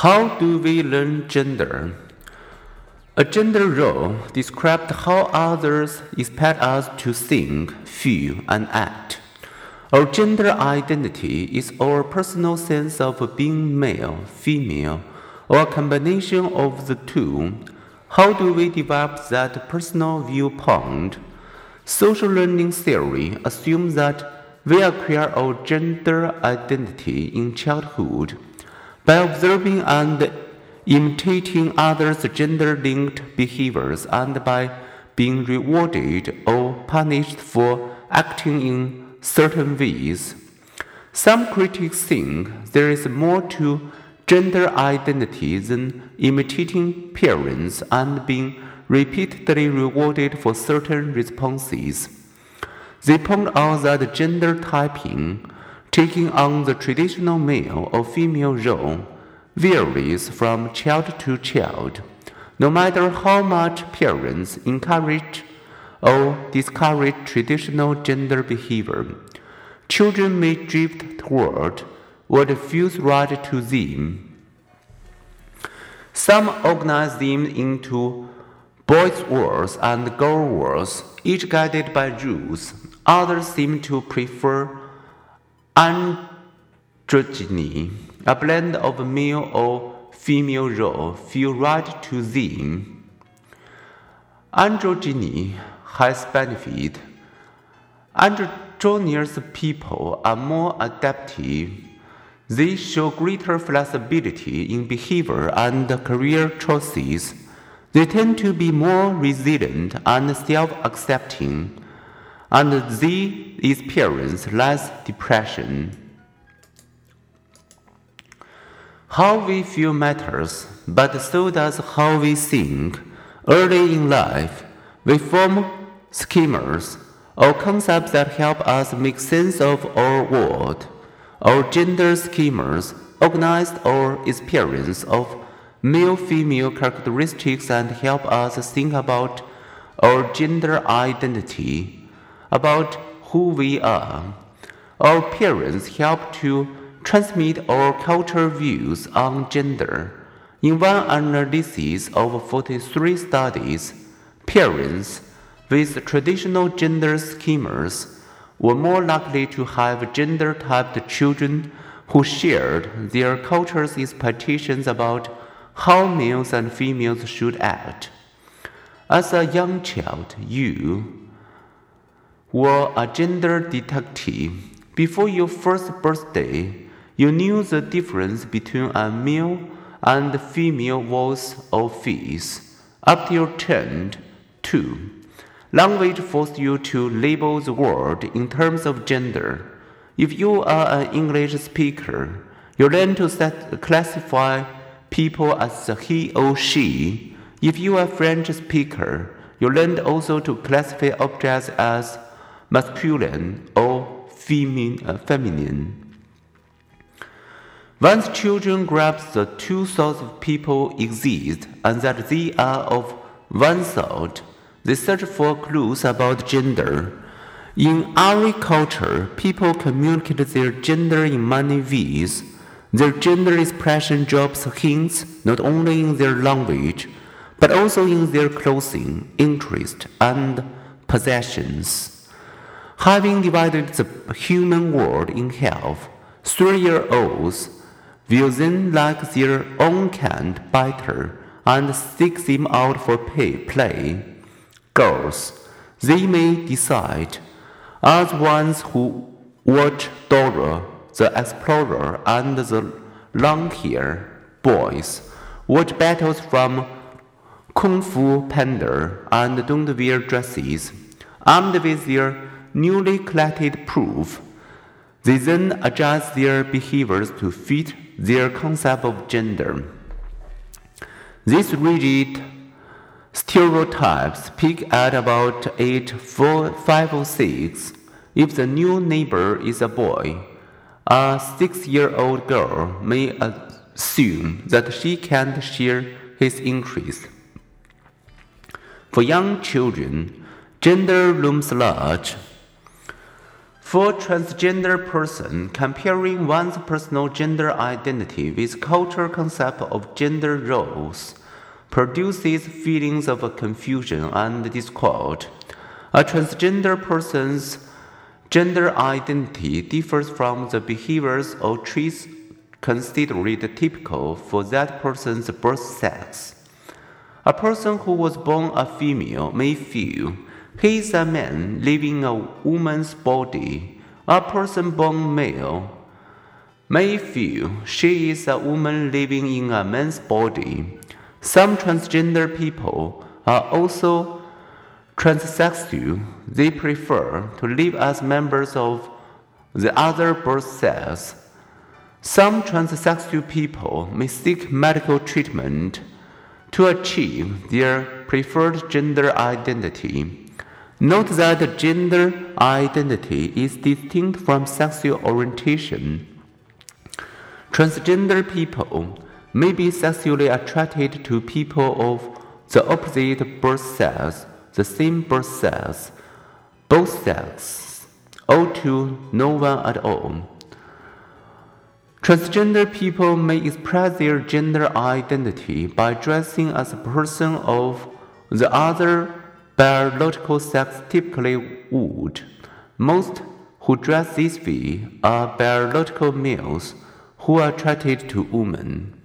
How do we learn gender? A gender role describes how others expect us to think, feel, and act. Our gender identity is our personal sense of being male, female, or a combination of the two. How do we develop that personal viewpoint? Social learning theory assumes that we acquire our gender identity in childhood by observing and imitating others' gender linked behaviors and by being rewarded or punished for acting in certain ways. Some critics think there is more to gender identity than imitating parents and being repeatedly rewarded for certain responses. They point out that gender typing, taking on the traditional male or female role, varies from child to child, no matter how much parents encourage or discourage traditional gender behavior. Children may drift toward what feels right to them. Some organize them into boys' worlds and girls' worlds, each guided by rules. Others seem to prefer androgyny, a blend of male or female role feel right to them. Androgyny has benefit. Androgynous people are more adaptive. They show greater flexibility in behavior and career choices. They tend to be more resilient and self accepting, and they experience less depression. How we feel matters, but so does how we think. Early in life, we form schemas or concepts that help us make sense of our world. Our gender schemas organize our experience of male female characteristics and help us think about our gender identity, about who we are. Our parents help to transmit our cultural views on gender. In one analysis of 43 studies, parents with traditional gender schemas were more likely to have gender typed children who shared their culture's expectations about how males and females should act. As a young child, you were a gender detective. Before your first birthday, you knew the difference between a male and female voice or face. After your turned two, language forced you to label the world in terms of gender. If you are an English speaker, you learn to set, classify people as he or she. If you are a French speaker, you learned also to classify objects as masculine or femin, uh, feminine. Once children grasp the two sorts of people exist and that they are of one sort, they search for clues about gender. In Ari culture, people communicate their gender in many ways. Their gender expression drops hints not only in their language, but also in their clothing, interest, and possessions. Having divided the human world in half, three year olds will then like their own kind better and seek them out for pay, play. Girls, they may decide, the ones who watch Dora the Explorer and the long hair boys watch battles from Kung Fu Panda and don't wear dresses. Armed with their newly collected proof, they then adjust their behaviors to fit their concept of gender. These rigid stereotypes peak at about age four, five or six. If the new neighbor is a boy, a six year old girl may assume that she can't share his interests. For young children, gender looms large. For transgender person, comparing one's personal gender identity with cultural concept of gender roles produces feelings of confusion and discord. A transgender person's gender identity differs from the behaviors or traits considered typical for that person's birth sex. A person who was born a female may feel he is a man living a woman's body. A person born male may feel she is a woman living in a man's body. Some transgender people are also transsexual, they prefer to live as members of the other birth sex. Some transsexual people may seek medical treatment to achieve their preferred gender identity. Note that gender identity is distinct from sexual orientation. Transgender people may be sexually attracted to people of the opposite birth sex the same birth sex, both sexes, or to no one at all. Transgender people may express their gender identity by dressing as a person of the other biological sex typically would. Most who dress this way are biological males who are attracted to women.